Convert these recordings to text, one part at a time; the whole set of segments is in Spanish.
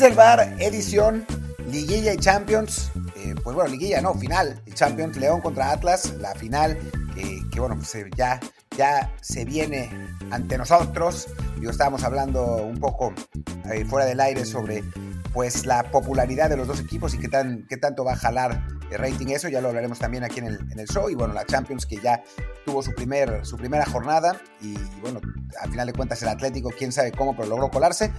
Desde el bar, edición Liguilla y Champions. Eh, pues bueno, Liguilla no, final. Champions León contra Atlas, la final que, bueno, pues eh, ya, ya se viene ante nosotros. Yo estábamos hablando un poco eh, fuera del aire sobre pues la popularidad de los dos equipos y qué, tan, qué tanto va a jalar el rating eso, ya lo hablaremos también aquí en el, en el show y bueno, la Champions que ya tuvo su, primer, su primera jornada y bueno, al final de cuentas el Atlético, quién sabe cómo, pero logró colarse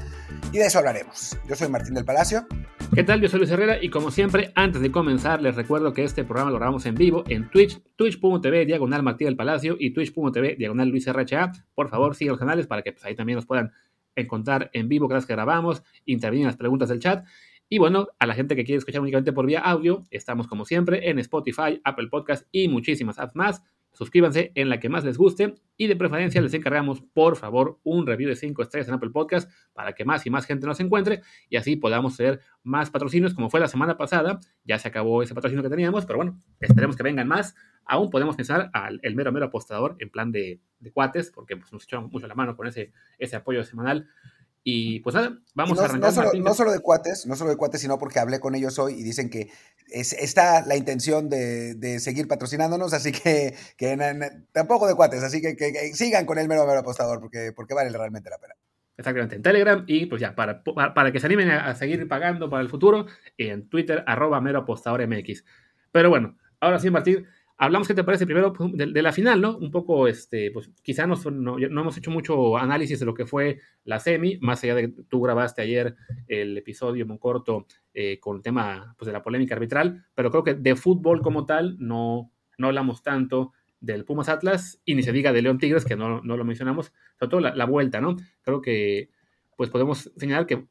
y de eso hablaremos. Yo soy Martín del Palacio. ¿Qué tal? Yo soy Luis Herrera y como siempre, antes de comenzar, les recuerdo que este programa lo grabamos en vivo en Twitch, twitch.tv diagonal Martín del Palacio y twitch.tv diagonal Luis RHA. Por favor, sigan los canales para que pues, ahí también nos puedan encontrar en vivo cada vez que grabamos, intervenir en las preguntas del chat. Y bueno, a la gente que quiere escuchar únicamente por vía audio, estamos como siempre en Spotify, Apple Podcast y muchísimas apps más. Suscríbanse en la que más les guste y de preferencia les encargamos, por favor, un review de 5 estrellas en Apple Podcast para que más y más gente nos encuentre y así podamos tener más patrocinios como fue la semana pasada. Ya se acabó ese patrocinio que teníamos, pero bueno, esperemos que vengan más. Aún podemos pensar al el mero mero apostador en plan de, cuates, porque pues, nos echamos mucho la mano con ese, ese apoyo semanal. Y pues nada, vamos a arrancar. No solo, de cuates, no solo de cuates, sino porque hablé con ellos hoy y dicen que es, está la intención de, seguir patrocinándonos, así que, tampoco de cuates, así que, sigan con el mero mero apostador porque, porque vale realmente la pena. Exactamente, en Telegram y pues ya, para, para, que se animen a, seguir pagando para el futuro, en Twitter, arroba mero apostador MX. Pero bueno, ahora sí, Martín, hablamos, ¿qué te parece? Primero pues, de, la final, ¿no? Un poco, este, pues quizá no, no, hemos hecho mucho análisis de lo que fue la semi, más allá de que tú grabaste ayer el episodio muy corto eh, con el tema pues, de la polémica arbitral, pero creo que de fútbol como tal no, no hablamos tanto del Pumas Atlas y ni se diga de León Tigres, que no, no lo mencionamos, sobre todo la, la, vuelta, ¿no? Creo que pues podemos señalar que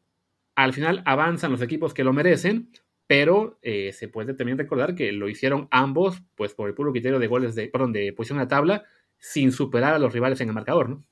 al final avanzan los equipos que lo merecen, pero eh, se puede también recordar que lo hicieron ambos, pues por el puro criterio de goles de, perdón, de posición la tabla, sin superar a los rivales en el marcador, ¿no?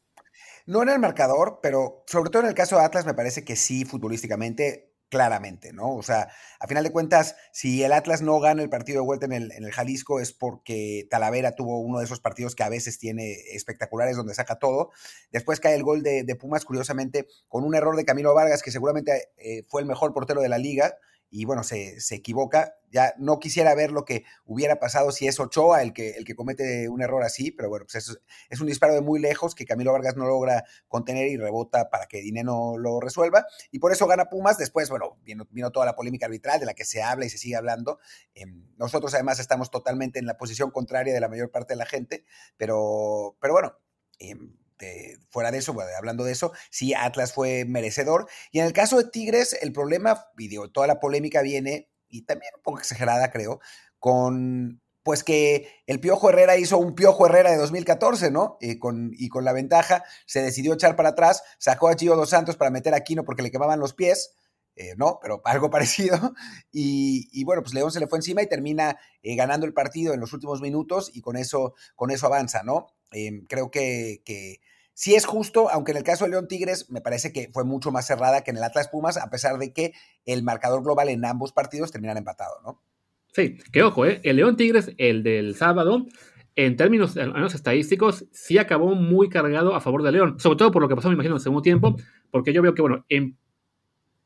No en el marcador, pero sobre todo en el caso de Atlas me parece que sí, futbolísticamente, claramente, ¿no? O sea, a final de cuentas, si el Atlas no gana el partido de vuelta en el, en el Jalisco es porque Talavera tuvo uno de esos partidos que a veces tiene espectaculares donde saca todo. Después cae el gol de, Pumas, curiosamente, con un error de Camilo Vargas, que seguramente eh, fue el mejor portero de la liga, y bueno, se, se, equivoca. Ya no quisiera ver lo que hubiera pasado si es Ochoa el que, el que comete un error así, pero bueno, pues es, es un disparo de muy lejos que Camilo Vargas no logra contener y rebota para que Dineno lo resuelva. Y por eso gana Pumas. Después, bueno, vino, toda la polémica arbitral de la que se habla y se sigue hablando. Em, nosotros además estamos totalmente en la posición contraria de la mayor parte de la gente, pero, pero bueno. Eh, fuera de eso, hablando de eso, sí, Atlas fue merecedor. Y en el caso de Tigres, el problema, y toda la polémica viene, y también un poco exagerada, creo, con pues que el Piojo Herrera hizo un Piojo Herrera de 2014, ¿no? Y con, y con la ventaja se decidió echar para atrás, sacó a Gio Dos Santos para meter a Quino porque le quemaban los pies, eh, no, pero algo parecido. Y, bueno, pues León se le fue encima y termina eh, ganando el partido en los últimos minutos y con eso, con eso avanza, ¿no? Em, creo que, que sí es justo, aunque en el caso de León Tigres me parece que fue mucho más cerrada que en el Atlas Pumas, a pesar de que el marcador global en ambos partidos terminan empatados, ¿no? Sí, que ojo, ¿eh? el León Tigres, el del sábado, en términos estadísticos, sí acabó muy cargado a favor de León, sobre todo por lo que pasó, me imagino, en el segundo tiempo, porque yo veo que, bueno, en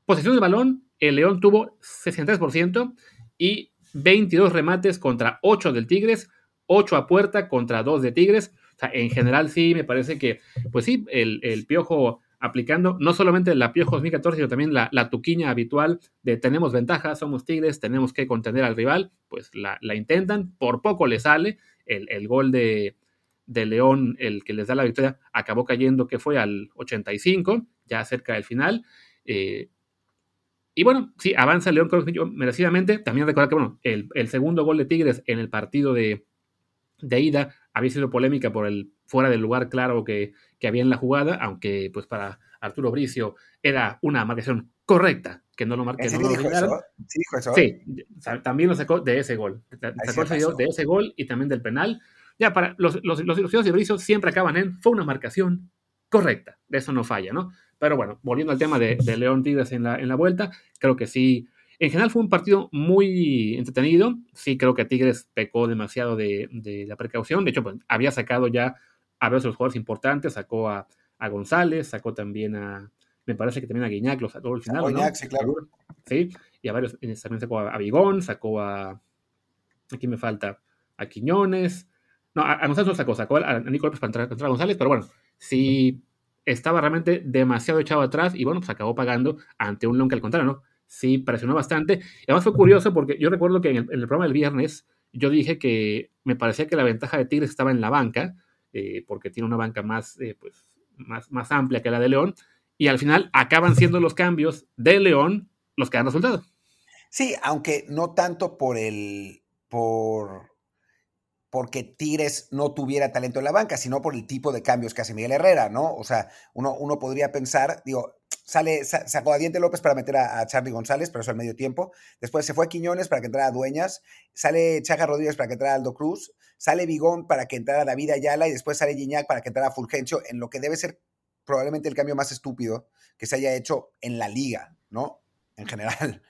posesión del balón, el León tuvo 63% y 22 remates contra 8 del Tigres, 8 a puerta contra 2 de Tigres. Sea, en general sí, me parece que, pues sí, el, piojo aplicando no solamente la piojo 2014, sino también la, tuquiña habitual de tenemos ventaja, somos Tigres, tenemos que contener al rival, pues la, intentan, por poco le sale, el, gol de, León, el que les da la victoria, acabó cayendo que fue al 85, ya cerca del final. Eh, y bueno, sí, avanza León merecidamente. También recordar que, bueno, el, segundo gol de Tigres en el partido de, de ida había sido polémica por el fuera del lugar claro que, había en la jugada, aunque pues para Arturo Bricio era una marcación correcta, que no lo marque, no Sí, también lo sacó de ese gol. Sacó de ese gol y también del penal. Ya, para los, los, los, de Bricio siempre acaban en fue una marcación correcta. De eso no falla, ¿no? Pero bueno, volviendo al tema de, León Tigres en la, en la vuelta, creo que sí. En general fue un partido muy entretenido. Sí, creo que Tigres pecó demasiado de, la precaución. De hecho, pues, había sacado ya a veces los jugadores importantes. Sacó a, González, sacó también a, me parece que también a Guiñac lo sacó al final. Guiñac, sí, claro. Sí, y a varios, eh, también sacó a, Bigón, sacó a, aquí me falta, a Quiñones, no, a, González no sacó, sacó a, Nico López para entrar, a González, pero bueno, sí estaba realmente demasiado echado atrás y bueno, pues acabó pagando ante un León que al contrario, ¿no? Sí, presionó bastante. Y además fue curioso porque yo recuerdo que en el, programa del viernes yo dije que me parecía que la ventaja de Tigres estaba en la banca, eh, porque tiene una banca más, eh, pues, más, más amplia que la de León, y al final acaban siendo los cambios de León los que dan resultado. Sí, aunque no tanto por el, por, porque Tigres no tuviera talento en la banca, sino por el tipo de cambios que hace Miguel Herrera, ¿no? O sea, uno, uno podría pensar, digo, sale, sacó a Diente López para meter a, Charlie González, pero eso al medio tiempo. Después se fue a Quiñones para que entrara a Dueñas, sale Chaja Rodríguez para que entrara Aldo Cruz, sale Vigón para que entrara David Ayala y después sale Gignac para que entrara Fulgencio, en lo que debe ser probablemente el cambio más estúpido que se haya hecho en la liga, ¿no? En general.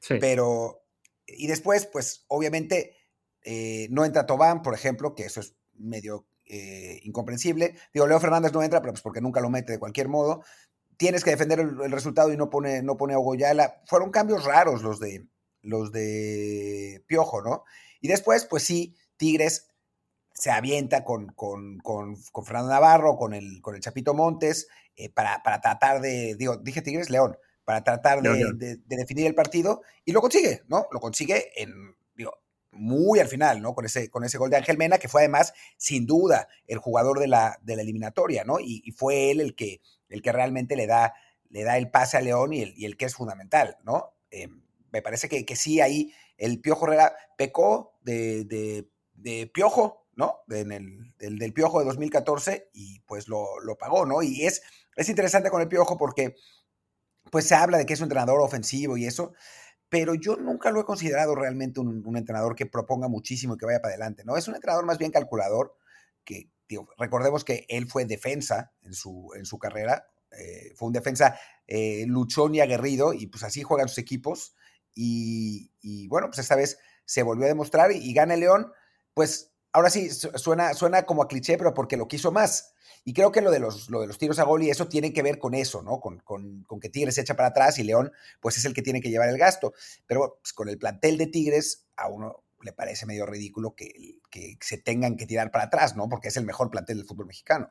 Sí. Pero, y después, pues obviamente eh, no entra Tobán, por ejemplo, que eso es medio eh, incomprensible. Digo, Leo Fernández no entra, pero pues porque nunca lo mete de cualquier modo. Tienes que defender el, resultado y no pone, no pone a. Fueron cambios raros los de, los de Piojo, ¿no? Y después, pues sí, Tigres se avienta con, con, con, Fernando Navarro, con el, con el Chapito Montes, eh, para, para, tratar de, digo, dije Tigres, León, para tratar de, de, definir el partido y lo consigue, ¿no? Lo consigue en, muy al final, ¿no? Con ese, con ese gol de Ángel Mena, que fue además, sin duda, el jugador de la, de la eliminatoria, ¿no? Y, fue él el que, el que realmente le da, le da el pase a León y el, y el que es fundamental, ¿no? Eh, me parece que, que, sí, ahí el Piojo Herrera pecó de, de, Piojo, ¿no? en el, del, Piojo de 2014 y pues lo, lo, pagó, ¿no? Y es, es interesante con el Piojo porque pues se habla de que es un entrenador ofensivo y eso, pero yo nunca lo he considerado realmente un, entrenador que proponga muchísimo y que vaya para adelante, ¿no? Es un entrenador más bien calculador, que recordemos que él fue defensa en su, en su carrera, eh, fue un defensa eh, luchón y aguerrido, y pues así juegan sus equipos, y, bueno, pues esta vez se volvió a demostrar y, gana el León, pues ahora sí, suena, suena como a cliché, pero porque lo quiso más. Y creo que lo de los, lo de los tiros a gol y eso tiene que ver con eso, ¿no? Con, que Tigres se echa para atrás y León, pues es el que tiene que llevar el gasto. Pero pues, con el plantel de Tigres, a uno le parece medio ridículo que, que se tengan que tirar para atrás, ¿no? Porque es el mejor plantel del fútbol mexicano.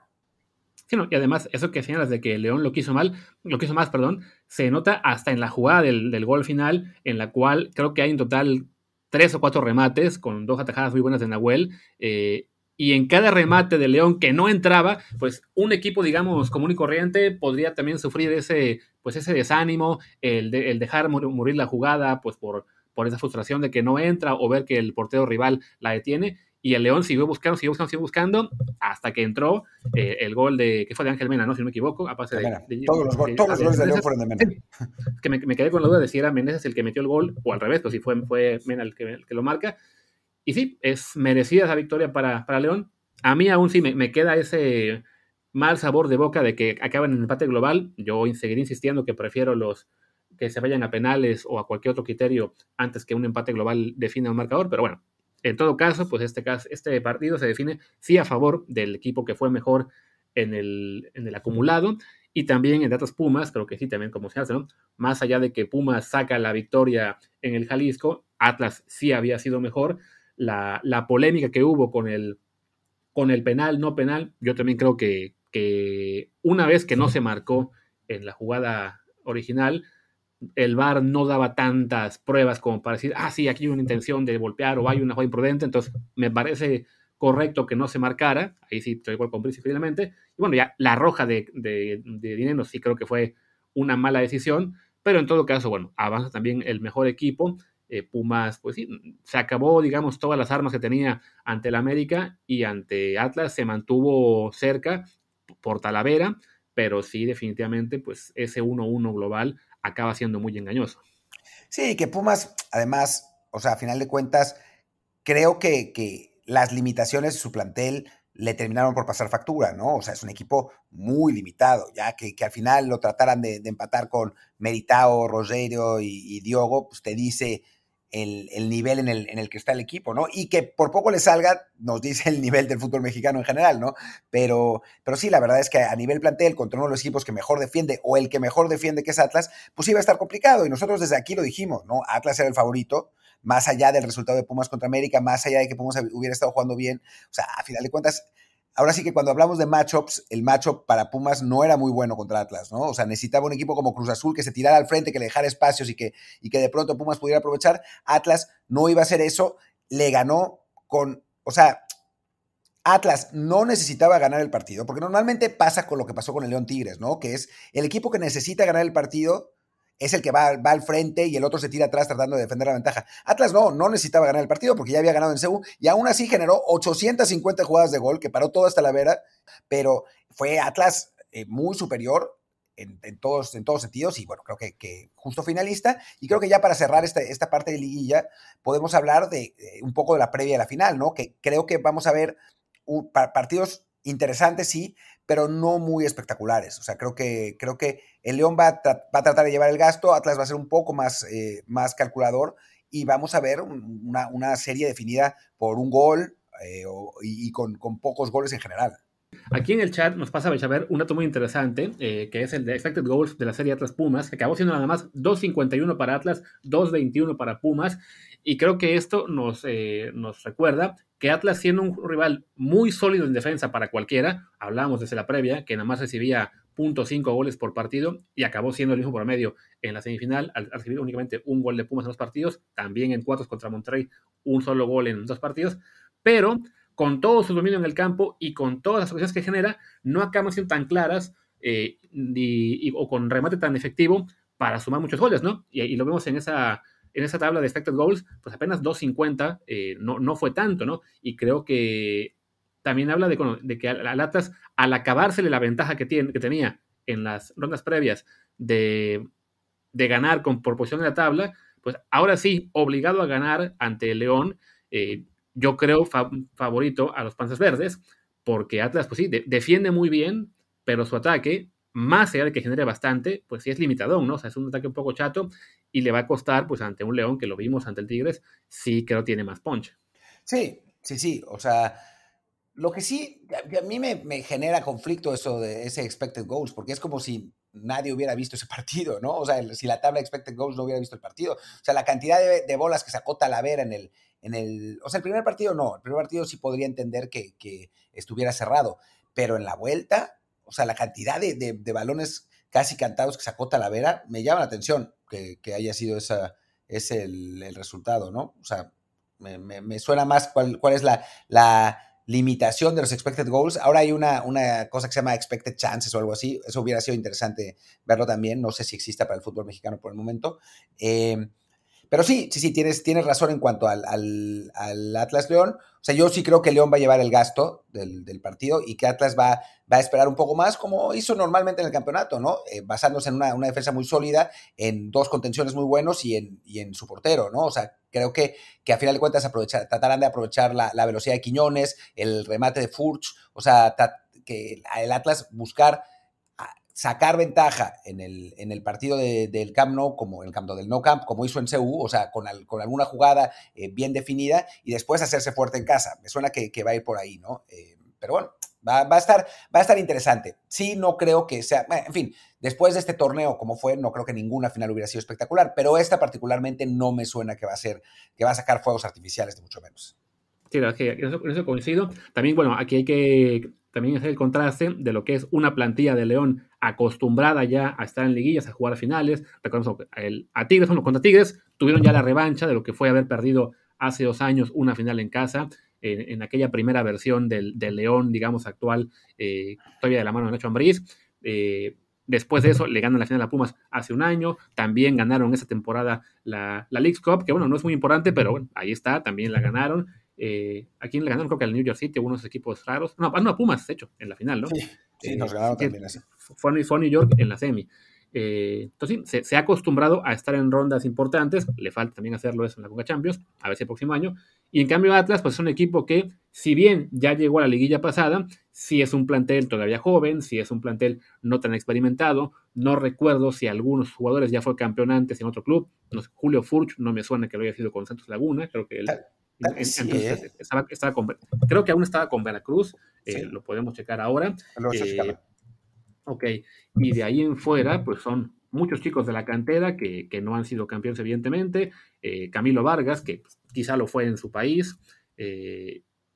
Sí, y además, eso que señalas de que León lo quiso mal, lo quiso más, perdón, se nota hasta en la jugada del, del gol final, en la cual creo que hay en total tres o cuatro remates con dos atajadas muy buenas de Nahuel. Eh, y en cada remate de León que no entraba, pues un equipo, digamos, común y corriente podría también sufrir ese, pues ese desánimo, el, el dejar morir la jugada, pues por, por esa frustración de que no entra o ver que el portero rival la detiene. Y el León siguió buscando, siguió buscando, siguió buscando, hasta que entró eh, el gol de, que fue de Ángel Mena, ¿no? Si no me equivoco, a de, todos, los, todos los goles de León fueron de Mena. que me, quedé con la duda de si era Meneses el que metió el gol, o al revés, o si fue, fue Mena el que, el que lo marca. Y sí, es merecida esa victoria para, para León. A mí aún sí me, queda ese mal sabor de boca de que acaban en empate global. Yo seguiré insistiendo que prefiero los que se vayan a penales o a cualquier otro criterio antes que un empate global define un marcador, pero bueno, en todo caso, pues este, caso, este partido se define sí a favor del equipo que fue mejor en el, en el acumulado y también en datos Pumas, creo que sí, también como se hace, ¿no? Más allá de que Pumas saca la victoria en el Jalisco, Atlas sí había sido mejor, la, polémica que hubo con el, con el penal, no penal, yo también creo que, que una vez que no se marcó en la jugada original, el VAR no daba tantas pruebas como para decir, ah, sí, aquí hay una intención de golpear o hay una jugada imprudente, entonces me parece correcto que no se marcara, ahí sí estoy igual con Príncipe finalmente, y bueno, ya la roja de, de, de, dinero sí creo que fue una mala decisión, pero en todo caso, bueno, avanza también el mejor equipo, eh, Pumas, pues sí, se acabó, digamos, todas las armas que tenía ante el América y ante Atlas se mantuvo cerca por Talavera, pero sí, definitivamente, pues ese 1-1 global acaba siendo muy engañoso. Sí, que Pumas, además, o sea, a final de cuentas, creo que, que las limitaciones de su plantel le terminaron por pasar factura, ¿no? O sea, es un equipo muy limitado, ya que, al final lo trataran de, empatar con Meritao, Rogerio y, y, Diogo, pues te dice el, nivel en el, en el, que está el equipo, ¿no? Y que por poco le salga, nos dice el nivel del fútbol mexicano en general, ¿no? Pero, pero sí, la verdad es que a nivel plantel, contra uno de los equipos que mejor defiende o el que mejor defiende, que es Atlas, pues iba a estar complicado. Y nosotros desde aquí lo dijimos, ¿no? Atlas era el favorito, más allá del resultado de Pumas contra América, más allá de que Pumas hubiera estado jugando bien. O sea, a final de cuentas, ahora sí que cuando hablamos de matchups, el matchup para Pumas no era muy bueno contra Atlas, ¿no? O sea, necesitaba un equipo como Cruz Azul que se tirara al frente, que le dejara espacios y que, y que de pronto Pumas pudiera aprovechar. Atlas no iba a hacer eso, le ganó con, o sea, Atlas no necesitaba ganar el partido, porque normalmente pasa con lo que pasó con el León Tigres, ¿no? Que es el equipo que necesita ganar el partido es el que va, va, al frente y el otro se tira atrás tratando de defender la ventaja. Atlas no, no necesitaba ganar el partido porque ya había ganado en CEU y aún así generó 850 jugadas de gol que paró toda esta vera, pero fue Atlas eh, muy superior en, todos, en todos sentidos y bueno, creo que, justo finalista y creo que ya para cerrar esta, esta parte de liguilla podemos hablar de, un poco de la previa de la final, ¿no? Que creo que vamos a ver partidos interesantes, sí, pero no muy espectaculares. O sea, creo que, creo que el León va a, tratar de llevar el gasto, Atlas va a ser un poco más, eh, más calculador y vamos a ver una, una serie definida por un gol eh, y, con, con, pocos goles en general. Aquí en el chat nos pasa a ver un dato muy interesante, eh, que es el de expected goals de la serie Atlas Pumas, que acabó siendo nada más 2.51 para Atlas, 2.21 para Pumas, y creo que esto nos, nos recuerda que Atlas siendo un rival muy sólido en defensa para cualquiera, hablamos desde la previa, que nada más recibía .5 goles por partido y acabó siendo el mismo promedio en la semifinal al recibir únicamente un gol de Pumas en dos partidos, también en cuatro contra Monterrey un solo gol en dos partidos, pero con todo su dominio en el campo y con todas las ocasiones que genera, no acaban siendo tan claras eh, o con remate tan efectivo para sumar muchos goles, ¿no? y lo vemos en esa en esa tabla de expected goals, pues apenas 2.50 eh, no, no fue tanto, ¿no? Y creo que también habla de, que al Atlas, al acabársele la ventaja que, tiene, que tenía en las rondas previas de, ganar con, por posición en la tabla, pues ahora sí, obligado a ganar ante el León, eh, yo creo favorito a los Panzas Verdes, porque Atlas, pues sí, defiende muy bien, pero su ataque más allá de que genere bastante, pues sí es limitadón, ¿no? O sea, es un ataque un poco chato y le va a costar, pues ante un León que lo vimos ante el Tigres, sí creo tiene más punch. Sí, sí, sí. O sea, lo que sí, a mí me, genera conflicto eso de ese expected goals, porque es como si nadie hubiera visto ese partido, ¿no? O sea, si la tabla expected goals no hubiera visto el partido. O sea, la cantidad de, bolas que sacó Talavera en el, en el... O sea, el primer partido no, el primer partido sí podría entender que, que estuviera cerrado, pero en la vuelta o sea, la cantidad de, balones casi cantados que sacó Talavera me llama la atención que, haya sido esa, ese el, resultado, ¿no? O sea, me, suena más cuál, cuál es la, la, limitación de los expected goals. Ahora hay una, una cosa que se llama expected chances o algo así. Eso hubiera sido interesante verlo también. No sé si exista para el fútbol mexicano por el momento. Eh, pero sí, sí, sí, tienes, tienes razón en cuanto al, al, Atlas León. O sea, yo sí creo que León va a llevar el gasto del, partido y que Atlas va, va, a esperar un poco más, como hizo normalmente en el campeonato, ¿no? Eh, basándose en una, defensa muy sólida, en dos contenciones muy buenos y en, y en su portero, ¿no? O sea, creo que, que a final de cuentas aprovechar, tratarán de aprovechar la, la velocidad de Quiñones, el remate de Furch, o sea, que el Atlas buscar sacar ventaja en el, en el partido del Camp Nou, como el campo del No Camp, como hizo en CU, o sea, con, con alguna jugada eh, bien definida y después hacerse fuerte en casa. Me suena que, va a ir por ahí, ¿no? Eh, pero bueno, va, a estar, va a estar interesante. Sí, no creo que sea, en fin, después de este torneo como fue, no creo que ninguna final hubiera sido espectacular, pero esta particularmente no me suena que va a ser, que va a sacar fuegos artificiales, de mucho menos. Sí, que eso, eso coincido. También, bueno, aquí hay que también hacer el contraste de lo que es una plantilla de León acostumbrada ya a estar en liguillas, a jugar finales. Recordemos a Tigres, bueno, contra Tigres tuvieron ya la revancha de lo que fue haber perdido hace dos años una final en casa, en, aquella primera versión del, León, digamos, actual, eh, todavía de la mano de Nacho Ambriz. Eh, después de eso, le ganan la final a Pumas hace un año. También ganaron esa temporada la, la Leagues Cup, que bueno, no es muy importante, pero bueno, ahí está, también la ganaron. Eh, ¿A quién le ganaron? Creo que al New York City, unos equipos raros. No, no a Pumas, de hecho, en la final, ¿no? Sí, sí nos ganaron también así. Fue, a New York en la semi. Eh, entonces, sí, se, ha acostumbrado a estar en rondas importantes. Le falta también hacerlo eso en la Conca Champions, a ver si el próximo año. Y en cambio, Atlas, pues es un equipo que, si bien ya llegó a la liguilla pasada, si es un plantel todavía joven, si es un plantel no tan experimentado, No recuerdo si algunos jugadores ya fue campeón antes en otro club. No Julio Furch no me suena que lo haya sido con Santos Laguna. Creo que él. ¿Eh? estaba, con, creo que aún estaba con Veracruz. Eh, lo podemos checar ahora. Eh, ok. Y de ahí en fuera, pues son muchos chicos de la cantera que, que no han sido campeones, evidentemente. Camilo Vargas, que quizá lo fue en su país.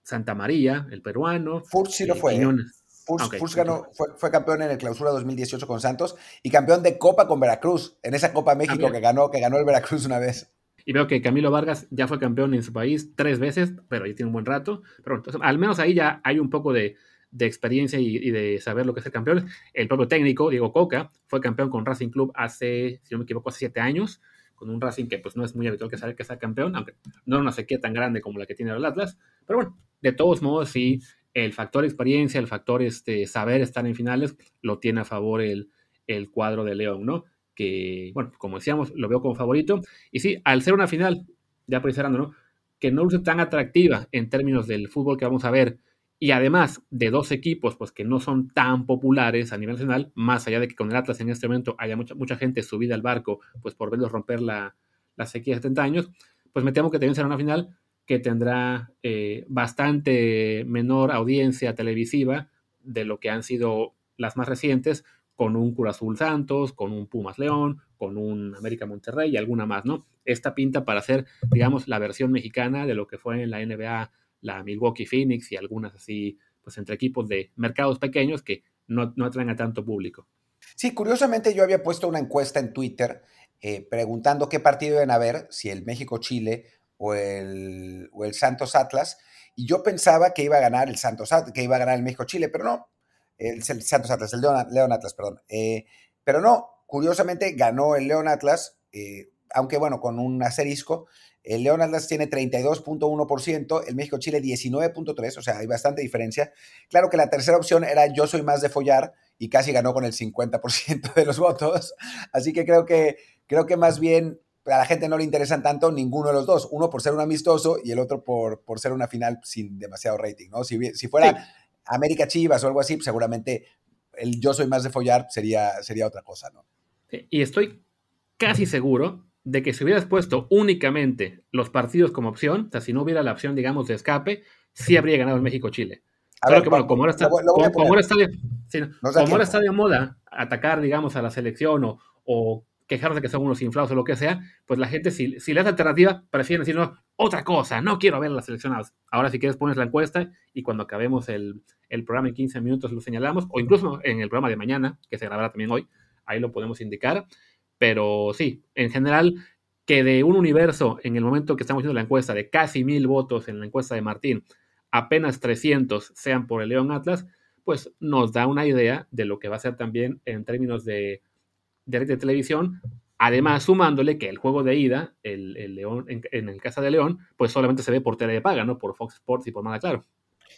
Santa María, el peruano. Furch sí lo fue. Furs, ganó, fue, campeón en el clausura 2018 con Santos y campeón de Copa con Veracruz, en esa Copa México que ganó, que ganó el Veracruz una vez. Y veo que Camilo Vargas ya fue campeón en su país tres veces, pero ahí tiene un buen rato. Pero entonces, al menos ahí ya hay un poco de, experiencia y, de saber lo que es el campeón. El propio técnico, Diego Coca, fue campeón con Racing Club hace, si no me equivoco, hace siete años, con un Racing que pues no es muy habitual que sea, que sea campeón, aunque no era una sequía tan grande como la que tiene el Atlas. Pero bueno, de todos modos sí el factor experiencia, el factor este, saber estar en finales, lo tiene a favor el, el cuadro de León, ¿no? Que, bueno, como decíamos, lo veo como favorito. Y sí, al ser una final, ya por ¿no? Que no luce tan atractiva en términos del fútbol que vamos a ver, y además de dos equipos pues que no son tan populares a nivel nacional, más allá de que con el Atlas en este momento haya mucha, mucha gente subida al barco pues por verlos romper la, la sequía de 70 años, pues me temo que también será una final que tendrá eh, bastante menor audiencia televisiva de lo que han sido las más recientes, con un Cura Azul Santos, con un Pumas León, con un América Monterrey y alguna más, ¿no? Esta pinta para hacer, digamos, la versión mexicana de lo que fue en la NBA la Milwaukee Phoenix y algunas así, pues entre equipos de mercados pequeños que no, no atraen a tanto público. Sí, curiosamente yo había puesto una encuesta en Twitter eh, preguntando qué partido iban a ver, si el México-Chile o el, o el Santos Atlas, y yo pensaba que iba a ganar el Santos que iba a ganar el México-Chile, pero no, el, Santos Atlas, el León, Atlas, perdón. Eh, pero no, curiosamente ganó el León Atlas, eh, aunque bueno, con un asterisco. El León Atlas tiene 32.1%, el México-Chile 19.3%, o sea, hay bastante diferencia. Claro que la tercera opción era yo soy más de follar y casi ganó con el 50% de los votos. Así que creo que, creo que más bien a la gente no le interesan tanto ninguno de los dos, uno por ser un amistoso y el otro por, por ser una final sin demasiado rating, ¿no? Si, si fuera América Chivas o algo así, pues seguramente el yo soy más de follar sería, sería otra cosa, ¿no? y estoy casi seguro de que si hubieras puesto únicamente los partidos como opción, o sea, si no hubiera la opción, digamos, de escape, sí habría ganado el México-Chile. Claro que, bueno, como ahora está, como, ahora está, de, como ahora está de moda atacar, digamos, a la selección o, o quejarse de que son unos inflados o lo que sea, pues la gente, si, si le das alternativa, prefieren decir, no, otra cosa, no quiero ver las seleccionadas. Ahora, si quieres, pones la encuesta y cuando acabemos el, el, programa en 15 minutos lo señalamos, o incluso en el programa de mañana, que se grabará también hoy, ahí lo podemos indicar. Pero sí, en general, que de un universo, en el momento que estamos haciendo la encuesta, de casi mil votos en la encuesta de Martín, apenas 300 sean por el León Atlas, pues nos da una idea de lo que va a ser también en términos de de, televisión, además sumándole que el juego de ida, el, León, en, el Casa de León, pues solamente se ve por tele de paga, ¿no? Por Fox Sports y por nada claro.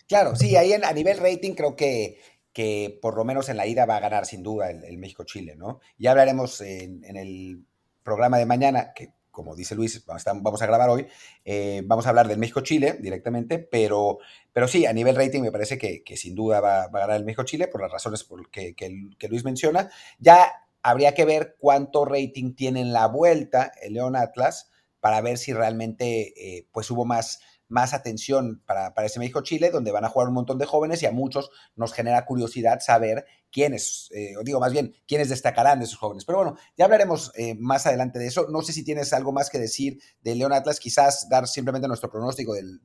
Claro, sí, ahí a nivel rating creo que, que por lo menos en la ida va a ganar sin duda el, México-Chile, ¿no? Ya hablaremos en, el programa de mañana, que como dice Luis, vamos a grabar hoy, eh, vamos a hablar del México-Chile directamente, pero, pero sí, a nivel rating me parece que, sin duda va, a ganar el México-Chile por las razones que, que, Luis menciona. Ya Habría que ver cuánto rating tiene en la vuelta el León Atlas para ver si realmente eh, pues hubo más, más atención para, para ese México-Chile, donde van a jugar un montón de jóvenes y a muchos nos genera curiosidad saber quiénes, eh, o digo más bien, quiénes destacarán de esos jóvenes. Pero bueno, ya hablaremos eh, más adelante de eso. No sé si tienes algo más que decir de León Atlas, quizás dar simplemente nuestro pronóstico del,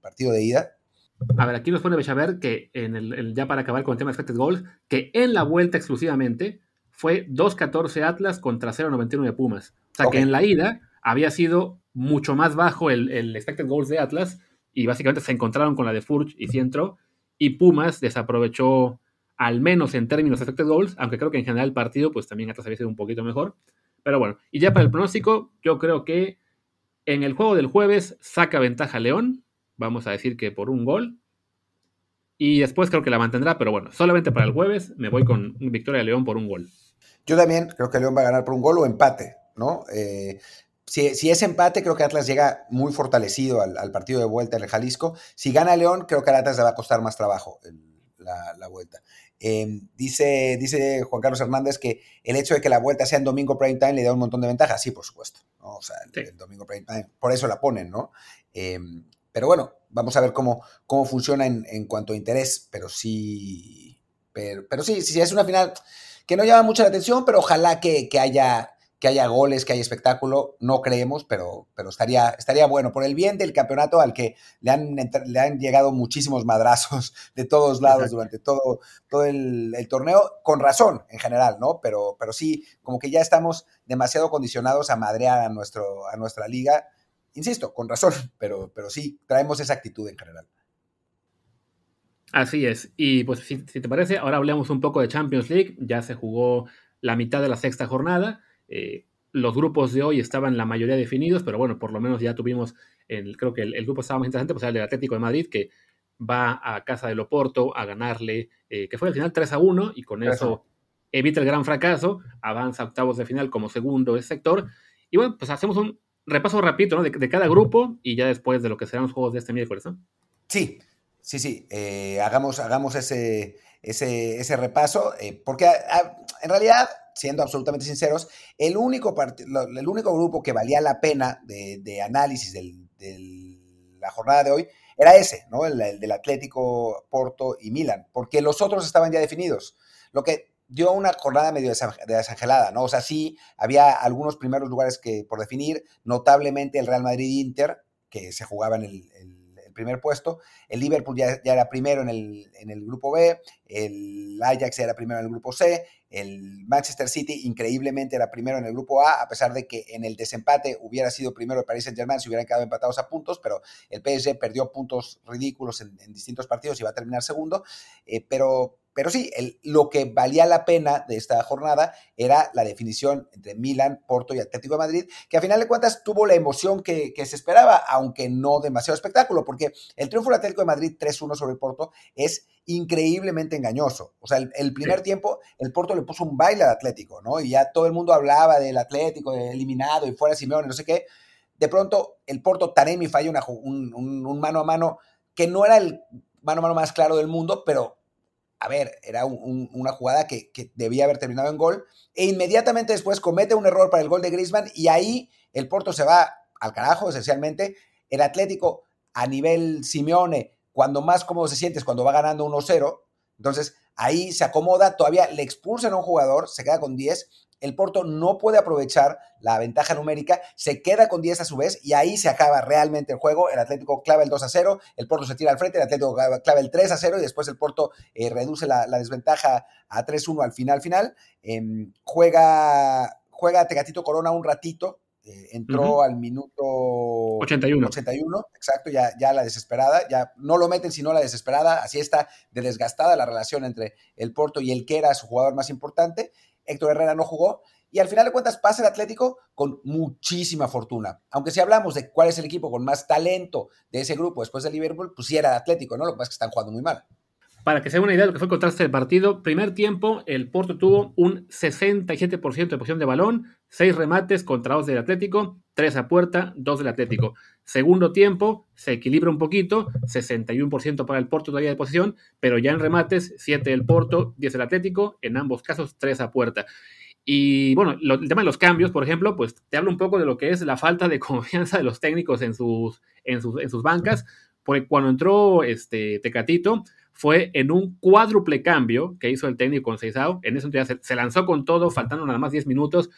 partido de ida. A ver, aquí nos pone Bechaver que en el, ya para acabar con el tema de expected goals, que en la vuelta exclusivamente fue 2.14 Atlas contra 0.91 Pumas. O sea que en la ida había sido mucho más bajo el, el, expected goals de Atlas y básicamente se encontraron con la de Furch y Cientro y Pumas desaprovechó al menos en términos de expected goals, aunque creo que en general el partido pues también Atlas había sido un poquito mejor. Pero bueno, y ya para el pronóstico, yo creo que en el juego del jueves saca ventaja León, vamos a decir que por un gol, y después creo que la mantendrá, pero bueno, solamente para el jueves me voy con victoria de León por un gol. Yo también creo que León va a ganar por un gol o empate, ¿no? Eh, si, es empate, creo que Atlas llega muy fortalecido al, partido de vuelta en el Jalisco. Si gana León, creo que a Atlas le va a costar más trabajo la, vuelta. Em, dice, dice Juan Carlos Hernández que el hecho de que la vuelta sea en domingo prime time le da un montón de ventajas. Sí, por supuesto. O sea, el, domingo prime time, por eso la ponen, ¿no? Em, pero bueno, vamos a ver cómo, cómo funciona en, en cuanto a interés, pero sí, pero, pero sí, sí, es una final que no llama mucha la atención, pero ojalá que, que haya que haya goles, que haya espectáculo, no creemos, pero, pero estaría, estaría bueno. Por el bien del campeonato al que le han, le han llegado muchísimos madrazos de todos lados durante todo, todo el, torneo, con razón en general, ¿no? Pero, pero sí, como que ya estamos demasiado condicionados a madrear a, nuestro, a nuestra liga. Insisto, con razón, pero, pero sí, traemos esa actitud en general. Así es. Y pues si, si te parece, ahora hablemos un poco de Champions League. Ya se jugó la mitad de la sexta jornada. Eh, los grupos de hoy estaban la mayoría definidos, pero bueno, por lo menos ya tuvimos, el, creo que el, grupo estaba más interesante, pues el del Atlético de Madrid, que va a casa de Loporto a ganarle, eh, que fue al final 3 a 1, y con eso evita el gran fracaso, avanza a octavos de final como segundo sector. Y bueno, pues hacemos un repaso rápido de, cada grupo y ya después de lo que serán los juegos de este miércoles, ¿no? Sí, sí, sí. Eh, hagamos, hagamos ese, ese, ese repaso, porque en realidad siendo absolutamente sinceros, el único, el único grupo que valía la pena de, análisis de la jornada de hoy era ese, ¿no? El, del Atlético, Porto y Milan, porque los otros estaban ya definidos. Lo que dio una jornada medio desangelada, ¿no? O sea, sí, había algunos primeros lugares que por definir, notablemente el Real Madrid-Inter, que se jugaba en el primer puesto. El Liverpool ya, era primero en el, en el, grupo B, el Ajax ya era primero en el grupo C, el Manchester City increíblemente era primero en el grupo A, a pesar de que en el desempate hubiera sido primero el Paris Saint-Germain si hubieran quedado empatados a puntos, pero el PSG perdió puntos ridículos en, distintos partidos y va a terminar segundo. Eh, pero pero sí, lo que valía la pena de esta jornada era la definición entre Milan, Porto y Atlético de Madrid, que a final de cuentas tuvo la emoción que, se esperaba, aunque no demasiado espectáculo, porque el triunfo del Atlético de Madrid 3-1 sobre Porto es increíblemente engañoso. O sea, el, primer tiempo el Porto le puso un baile al Atlético, ¿no? Y ya todo el mundo hablaba del Atlético, de eliminado y fuera Simeone, no sé qué. De pronto el Porto, Taremi falla un, un mano a mano que no era el mano a mano más claro del mundo, pero a ver, era una jugada que, debía haber terminado en gol, e inmediatamente después comete un error para el gol de Griezmann y ahí el Porto se va al carajo, esencialmente. El Atlético a nivel Simeone, cuando más cómodo se siente es cuando va ganando 1-0, entonces ahí se acomoda, todavía le expulsan a un jugador, se queda con 10 el Porto no puede aprovechar la ventaja numérica, se queda con 10 a su vez y ahí se acaba realmente el juego. El Atlético clava el 2 a 0, el Porto se tira al frente, el Atlético clava el 3 a 0 y después el Porto eh, reduce la, desventaja a 3-1 al final final. Em, juega, juega Tegatito Corona un ratito, eh, entró al minuto 81. 81, exacto, ya, ya la desesperada, ya no lo meten sino la desesperada, así está de desgastada la relación entre el Porto y el que era su jugador más importante. Héctor Herrera no jugó. Y al final de cuentas pasa el Atlético con muchísima fortuna. Aunque si hablamos de cuál es el equipo con más talento de ese grupo después de Liverpool, pues sí era el Atlético, ¿no? Lo que pasa es que están jugando muy mal. Para que se haga una idea de lo que fue el contraste del partido, primer tiempo, el Porto tuvo un 67% de posición de balón, 6 remates contra 2 del Atlético, 3 a puerta, 2 del Atlético. Segundo tiempo, se equilibra un poquito, 61% para el Porto todavía de posición, pero ya en remates, 7 del Porto, 10 del Atlético, en ambos casos 3 a puerta. Y bueno, el tema de los cambios, por ejemplo, pues te hablo un poco de lo que es la falta de confianza de los técnicos en sus, en sus, en sus bancas, porque cuando entró este Tecatito, fue en un cuádruple cambio que hizo el técnico con Seizao. En ese día se, lanzó con todo, faltando nada más 10 minutos.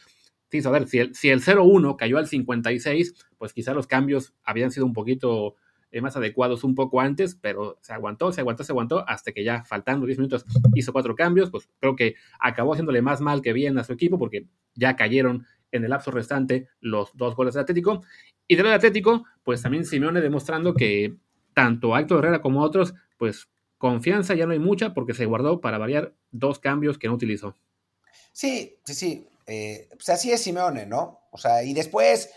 Sí, a ver, si el, si el 0-1 cayó al 56, pues quizá los cambios habían sido un poquito eh, más adecuados un poco antes, pero se aguantó, se aguantó, se aguantó, hasta que ya faltando 10 minutos hizo cuatro cambios, pues creo que acabó haciéndole más mal que bien a su equipo, porque ya cayeron en el lapso restante los dos goles del Atlético. Y del Atlético, pues también Simeone demostrando que tanto Héctor Herrera como otros, pues Confianza ya no hay mucha porque se guardó para variar dos cambios que no utilizó. Sí, sí, sí. Eh, pues así es Simeone, ¿no? O sea, y después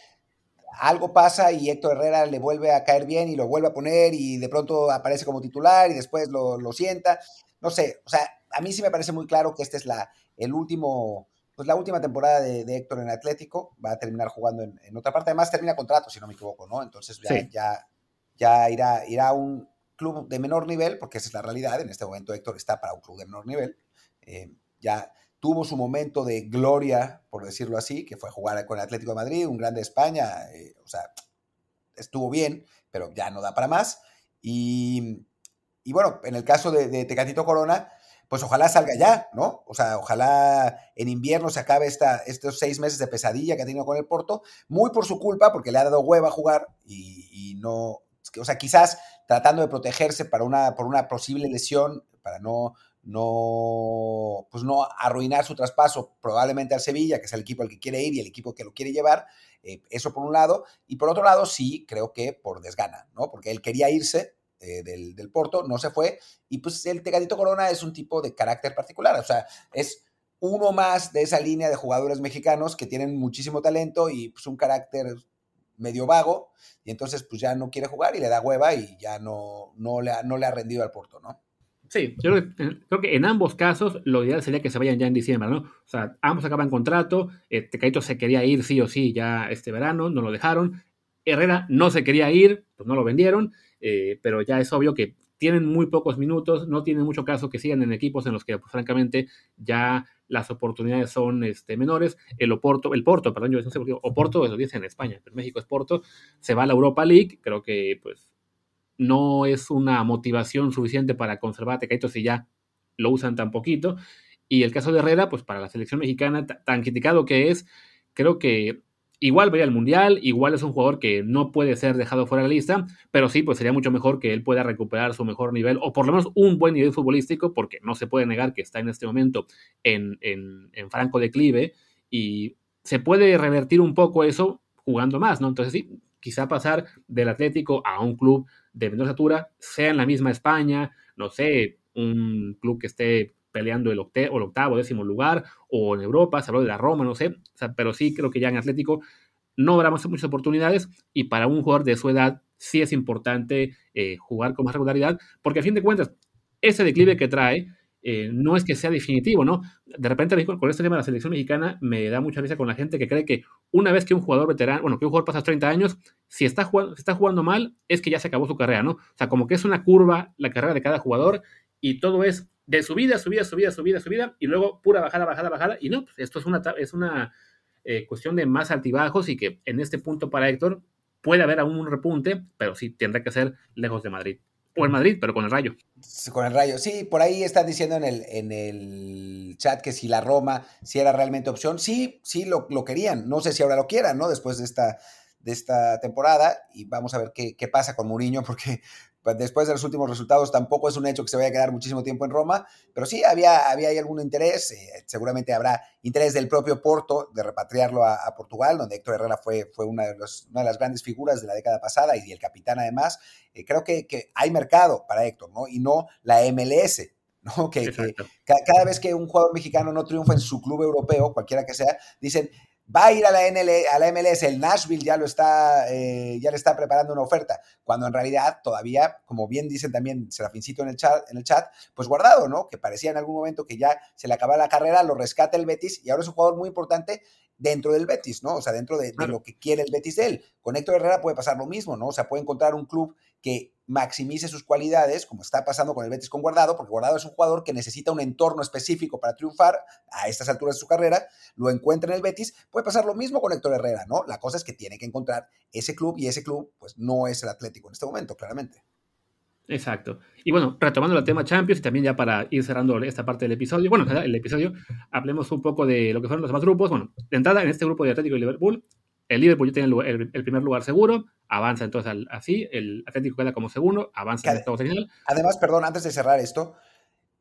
algo pasa y Héctor Herrera le vuelve a caer bien y lo vuelve a poner y de pronto aparece como titular y después lo, sienta. No sé, o sea, a mí sí me parece muy claro que esta es la, el último, pues la última temporada de, Héctor en Atlético. Va a terminar jugando en, otra parte. Además termina contrato, si no me equivoco, ¿no? Entonces ya, ya, ya irá, irá un, club de menor nivel, porque esa es la realidad, en este momento Héctor está para un club de menor nivel, eh, ya tuvo su momento de gloria, por decirlo así, que fue jugar con el Atlético de Madrid, un grande España, eh, o sea, estuvo bien, pero ya no da para más. Y, bueno, en el caso de, de, Tecatito Corona, pues ojalá salga ya, ¿no? O sea, ojalá en invierno se acabe esta, estos seis meses de pesadilla que ha tenido con el Porto, muy por su culpa, porque le ha dado hueva a jugar y, no, o sea, quizás tratando de protegerse para una, por una posible lesión, para no, no, pues no arruinar su traspaso probablemente al Sevilla, que es el equipo al que quiere ir y el equipo que lo quiere llevar, eh, eso por un lado, y por otro lado sí, creo que por desgana, ¿no? Porque él quería irse, eh, del, Porto, no se fue. Y pues el Tecatito Corona es un tipo de carácter particular, o sea, es uno más de esa línea de jugadores mexicanos que tienen muchísimo talento y pues un carácter medio vago, y entonces pues ya no quiere jugar y le da hueva y ya no, no, le, ha, no le ha rendido al Porto, ¿no? Sí, yo creo que, en ambos casos lo ideal sería que se vayan ya en diciembre, ¿no? O sea, ambos acaban contrato, eh, Tecatito se quería ir sí o sí ya este verano, no lo dejaron, Herrera no se quería ir, pues no lo vendieron, eh, pero ya es obvio que tienen muy pocos minutos, no tienen mucho caso que sigan en equipos en los que, pues, francamente, ya las oportunidades son este, menores. El Oporto, el Porto, perdón, yo no sé por qué, Oporto lo dice en España, pero México es Porto, se va a la Europa League, creo que pues no es una motivación suficiente para conservar a Tecaito si ya lo usan tan poquito. Y el caso de Herrera, pues para la selección mexicana, tan criticado que es, creo que Igual vería al Mundial, igual es un jugador que no puede ser dejado fuera de la lista, pero sí, pues sería mucho mejor que él pueda recuperar su mejor nivel, o por lo menos un buen nivel futbolístico, porque no se puede negar que está en este momento en, en, en franco declive, y se puede revertir un poco eso jugando más, ¿no? Entonces sí, quizá pasar del Atlético a un club de menor estatura, sea en la misma España, no sé, un club que esté peleando el, octavo, el décimo lugar, o en Europa, se habló de la Roma, no sé, pero sí creo que ya en Atlético no habrá muchas oportunidades y para un jugador de su edad sí es importante eh, jugar con más regularidad, porque a fin de cuentas, ese declive que trae eh, no es que sea definitivo, ¿no? De repente con este tema de la selección mexicana me da mucha risa con la gente que cree que una vez que un jugador veterano, bueno, que un jugador pasa 30 años, si está, jugando, si está jugando mal, es que ya se acabó su carrera, ¿no? O sea, como que es una curva la carrera de cada jugador y todo es de subida, subida, subida, subida, subida, y luego pura bajada, bajada, bajada. Y no, pues esto es una, es una eh, cuestión de más altibajos y que en este punto para Héctor puede haber aún un repunte, pero sí tendrá que ser lejos de Madrid. O en Madrid, pero con el Rayo. con el Rayo, sí, por ahí están diciendo en el, en el chat que si la Roma, si era realmente opción, sí, sí lo, lo querían, no sé si ahora lo quieran, ¿no? Después de esta, de esta temporada y vamos a ver qué, qué pasa con Mourinho porque después de los últimos resultados tampoco es un hecho que se vaya a quedar muchísimo tiempo en Roma, pero sí había, había ahí algún interés, eh, seguramente habrá interés del propio Porto de repatriarlo a, Portugal, donde Héctor Herrera fue, fue una, de una, de las grandes figuras de la década pasada y el capitán además. Eh, creo que, que, hay mercado para Héctor, ¿no? Y no la MLS. ¿no? Que, que cada vez que un jugador mexicano no triunfa en su club europeo, cualquiera que sea, dicen, va a ir a la, NL, a la MLS, el Nashville ya lo está, eh, ya le está preparando una oferta, cuando en realidad todavía, como bien dicen también Serafincito en el chat, en el chat, pues guardado, ¿no? Que parecía en algún momento que ya se le acaba la carrera, lo rescata el Betis y ahora es un jugador muy importante dentro del Betis, ¿no? O sea, dentro de, de lo que quiere el Betis de él. Con Héctor Herrera puede pasar lo mismo, ¿no? O sea, puede encontrar un club que maximice sus cualidades, como está pasando con el Betis con Guardado, porque Guardado es un jugador que necesita un entorno específico para triunfar a estas alturas de su carrera, lo encuentra en el Betis, puede pasar lo mismo con Héctor Herrera, ¿no? La cosa es que tiene que encontrar ese club y ese club, pues no es el Atlético en este momento, claramente. Exacto. Y bueno, retomando el tema Champions y también ya para ir cerrando esta parte del episodio, bueno, el episodio, hablemos un poco de lo que fueron los demás grupos. Bueno, de entrada en este grupo de Atlético y Liverpool, el Liverpool ya tiene el, primer lugar seguro, avanza entonces así, el Atlético queda como segundo, avanza en el final. Además, perdón, antes de cerrar esto,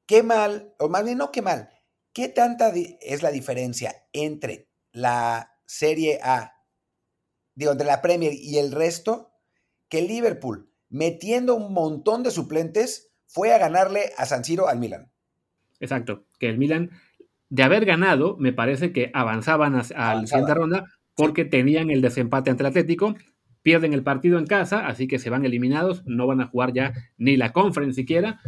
qué mal, o más bien no qué mal, qué tanta es la diferencia entre la Serie A, digo, entre la Premier y el resto, que el Liverpool, metiendo un montón de suplentes, fue a ganarle a San Siro al Milan. Exacto, que el Milan, de haber ganado, me parece que avanzaban a, la siguiente ronda, porque tenían el desempate ante el Atlético, pierden el partido en casa, así que se van eliminados, no van a jugar ya ni la conference siquiera.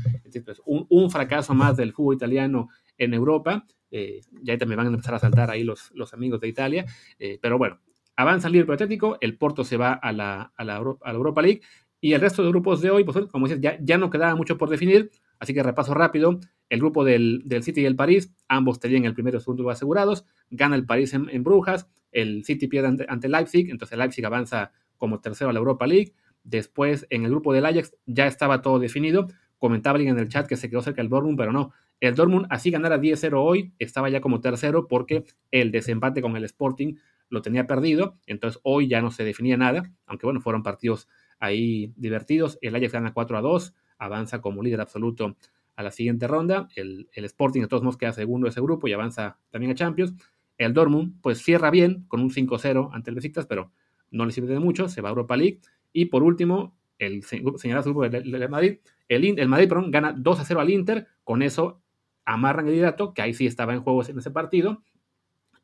Un, fracaso más del fútbol italiano en Europa. Eh, ya también van a empezar a saltar ahí los, los amigos de Italia. Eh, pero bueno, avanza el Liverpool Atlético, el Porto se va a la, a la, Europa League Y el resto de grupos de hoy, pues como dices, ya, ya no quedaba mucho por definir, así que repaso rápido. El grupo del, City y el París, ambos tenían el primero y el segundo asegurados. Gana el París en, Brujas, el City pierde ante, Leipzig, entonces Leipzig avanza como tercero a la Europa League. Después, en el grupo del Ajax, ya estaba todo definido. Comentaba alguien en el chat que se quedó cerca del Dortmund, pero no. El Dortmund, así ganara 10-0 hoy, estaba ya como tercero porque el desempate con el Sporting lo tenía perdido. Entonces, hoy ya no se definía nada, aunque bueno, fueron partidos ahí divertidos. El Ajax gana 4 2, avanza como líder absoluto a la siguiente ronda. El, Sporting de todos modos queda segundo de ese grupo y avanza también a Champions. El Dortmund pues cierra bien con un 5-0 ante el Besiktas, pero no le sirve de mucho, se va a Europa League. Y por último, el señalado grupo del, Madrid, el, el Madrid perdón, gana 2-0 al Inter, con eso amarran el liderato, que ahí sí estaba en juego en ese partido.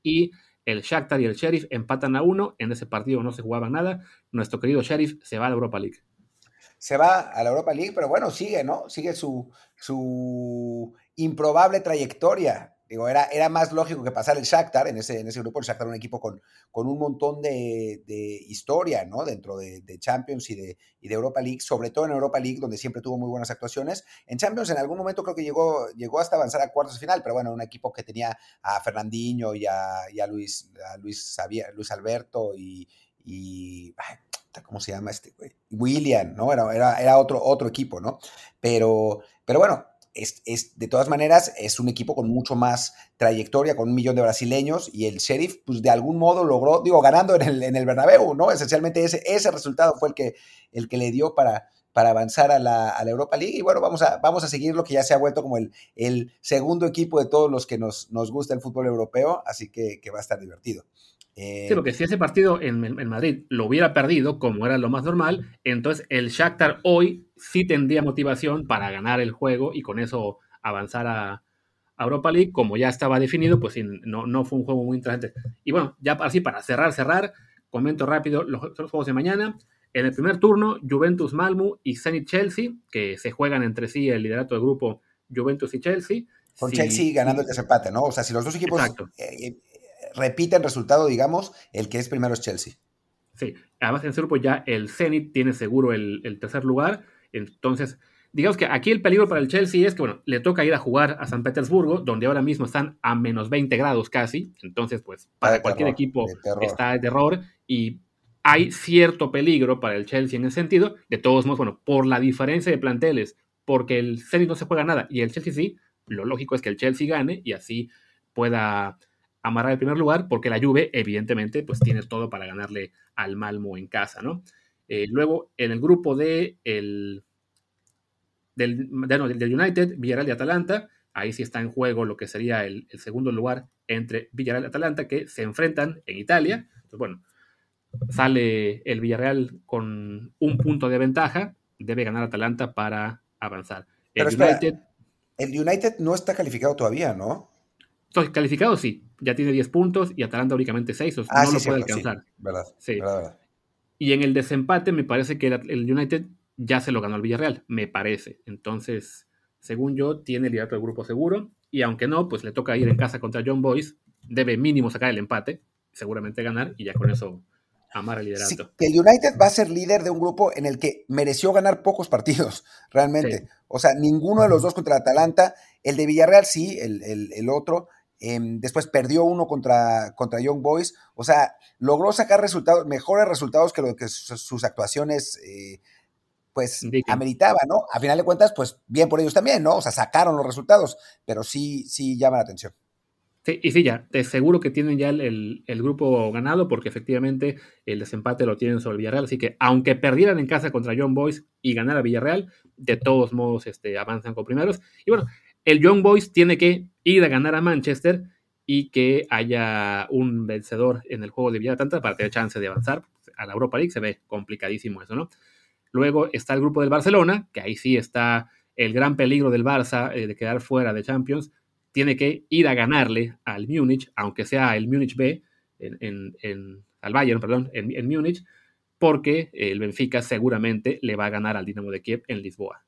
Y el Shakhtar y el Sheriff empatan a uno, en ese partido no se jugaba nada. Nuestro querido Sheriff se va a la Europa League se va a la Europa League, pero bueno, sigue, ¿no? Sigue su, su improbable trayectoria. Digo, era, era más lógico que pasar el Shakhtar en ese, en ese grupo. El Shakhtar, un equipo con, con un montón de, historia, ¿no? Dentro de, Champions y de, y de, Europa League, sobre todo en Europa League, donde siempre tuvo muy buenas actuaciones. En Champions, en algún momento creo que llegó, llegó hasta avanzar a cuartos de final, pero bueno, un equipo que tenía a Fernandinho y a, Luis, Luis, Luis Alberto y ¿cómo se llama este? William, ¿no? Era, era, era, otro, otro equipo, ¿no? Pero, pero bueno, es, es, de todas maneras, es un equipo con mucho más trayectoria, con un millón de brasileños, y el Sheriff, pues de algún modo logró, digo, ganando en el, en el Bernabéu, ¿no? Esencialmente ese, ese resultado fue el que, el que le dio para, para avanzar a la, a la, Europa League. Y bueno, vamos a, vamos a seguir lo que ya se ha vuelto como el, el segundo equipo de todos los que nos, nos gusta el fútbol europeo, así que, que va a estar divertido. Sí, porque si ese partido en, Madrid lo hubiera perdido, como era lo más normal, entonces el Shakhtar hoy sí tendría motivación para ganar el juego y con eso avanzar a, Europa League, como ya estaba definido, pues no, no fue un juego muy interesante. Y bueno, ya así para cerrar, cerrar, comento rápido los, los juegos de mañana. En el primer turno, Juventus Malmo y Zenit Chelsea, que se juegan entre sí el liderato del grupo Juventus y Chelsea. Con Chelsea ganando el desempate, ¿no? O sea, si los dos equipos eh, repite el resultado, digamos, el que es primero es Chelsea. Sí, además en ese grupo ya el Zenit tiene seguro el, tercer lugar, entonces digamos que aquí el peligro para el Chelsea es que, bueno, le toca ir a jugar a San Petersburgo, donde ahora mismo están a menos 20 grados casi, entonces pues para cualquier equipo está de terror y hay cierto peligro para el Chelsea en ese sentido, de todos modos, bueno, por la diferencia de planteles, porque el Zenit no se juega nada y el Chelsea sí, lo lógico es que el Chelsea gane y así pueda amarrar el primer lugar, porque la Juve, evidentemente, pues tiene todo para ganarle al Malmo en casa, ¿no? Eh, luego, en el grupo de el, del, del, United, Villarreal y Atalanta, ahí sí está en juego lo que sería el, segundo lugar entre Villarreal y Atalanta, que se enfrentan en Italia. Entonces, bueno, sale el Villarreal con un punto de ventaja, debe ganar Atalanta para avanzar. El United, el United no está calificado todavía, ¿no? Entonces, calificado sí, ya tiene 10 puntos y Atalanta únicamente 6, o sea, ah, no lo puede alcanzar. Sí, verdad, Y en el desempate me parece que el United ya se lo ganó el Villarreal, me parece. Entonces, según yo, tiene el liderato del grupo seguro y aunque no, pues le toca ir en casa contra John Boyce, debe mínimo sacar el empate, seguramente ganar y ya con eso amar el liderato. el United va a ser líder de un grupo en el que mereció ganar pocos partidos, realmente. O sea, ninguno de los dos contra Atalanta. El de Villarreal sí, el, el otro. Em, después perdió uno contra, contra Young Boys. O sea, logró sacar resultados, mejores resultados que lo que sus, actuaciones eh, pues ameritaban, ¿no? A final de cuentas, pues bien por ellos también, ¿no? O sea, sacaron los resultados, pero sí, sí llama la atención. Sí, y sí, ya, te seguro que tienen ya el, grupo ganado porque efectivamente el desempate lo tienen sobre Villarreal, así que aunque perdieran en casa contra Young Boys y ganara Villarreal, de todos modos este, avanzan con primeros. Y bueno, el Young Boys tiene que ir a ganar a Manchester y que haya un vencedor en el juego de Villa Tanta para tener chance de avanzar a la Europa League. Se ve complicadísimo eso, ¿no? Luego está el grupo del Barcelona, que ahí sí está el gran peligro del Barça eh, de quedar fuera de Champions. Tiene que ir a ganarle al Múnich, aunque sea el Múnich B, en, al Bayern, perdón, en, en Múnich, porque el Benfica seguramente le va a ganar al Dinamo de Kiev en Lisboa.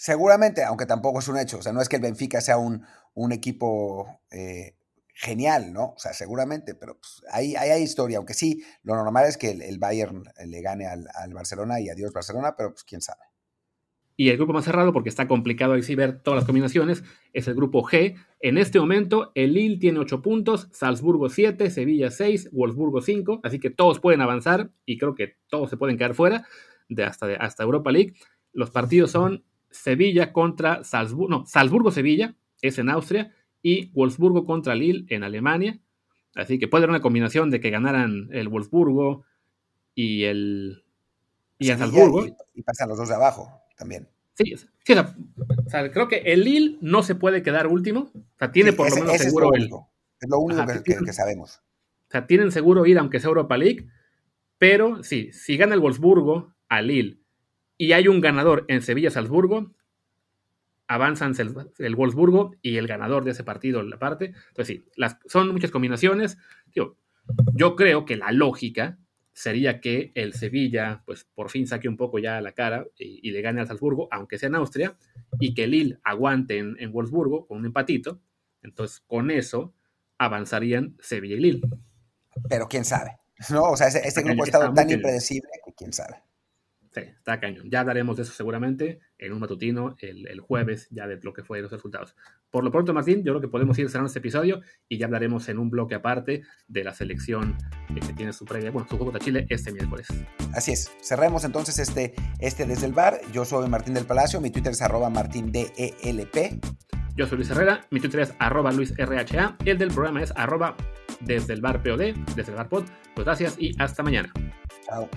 Seguramente, aunque tampoco es un hecho. O sea, no es que el Benfica sea un, un equipo eh, genial, ¿no? O sea, seguramente, pero pues, ahí, hay historia, aunque sí, lo normal es que el, Bayern le gane al, al, Barcelona y adiós Barcelona, pero pues quién sabe. Y el grupo más cerrado, porque está complicado ahí sí ver todas las combinaciones, es el grupo G. En este momento, el Lille tiene 8 puntos, Salzburgo 7, Sevilla 6, Wolfsburgo 5, así que todos pueden avanzar y creo que todos se pueden quedar fuera de hasta, hasta Europa League. Los partidos son Sevilla contra Salzburgo, no, Salzburgo-Sevilla, es en Austria, y Wolfsburgo contra Lille en Alemania. Así que puede haber una combinación de que ganaran el Wolfsburgo y el, y Salzburgo. y pasan los dos de abajo también. Sí, sí o, sea, creo que el Lille no se puede quedar último. O sea, tiene por lo menos seguro es lo Es lo único que, sabemos. O sea, tienen seguro ir aunque sea Europa League. Pero sí, si gana el Wolfsburgo a Lille y hay un ganador en Sevilla-Salzburgo, avanzan el, Wolfsburgo y el ganador de ese partido la parte. Entonces sí, las, son muchas combinaciones. yo creo que la lógica sería que el Sevilla, pues por fin saque un poco ya la cara y, le gane al Salzburgo, aunque sea en Austria, y que Lille aguante en, en, Wolfsburgo con un empatito. Entonces, con eso avanzarían Sevilla y Lille. Pero quién sabe, ¿no? O sea, este grupo ha estado tan impredecible que quién sabe. Sí, está cañón. Ya hablaremos de eso seguramente en un matutino el, jueves, ya de lo que fue los resultados. Por lo pronto, Martín, yo creo que podemos ir cerrando este episodio y ya hablaremos en un bloque aparte de la selección que tiene su previa, bueno, su juego de Chile este miércoles. Así es. Cerremos entonces este, este desde el bar. Yo soy Martín del Palacio, mi Twitter es arroba martindelp. Yo soy Luis Herrera, mi Twitter es arroba luisrha, el del programa es arroba desde el bar POD, desde el bar pod. Pues gracias y hasta mañana. Chao.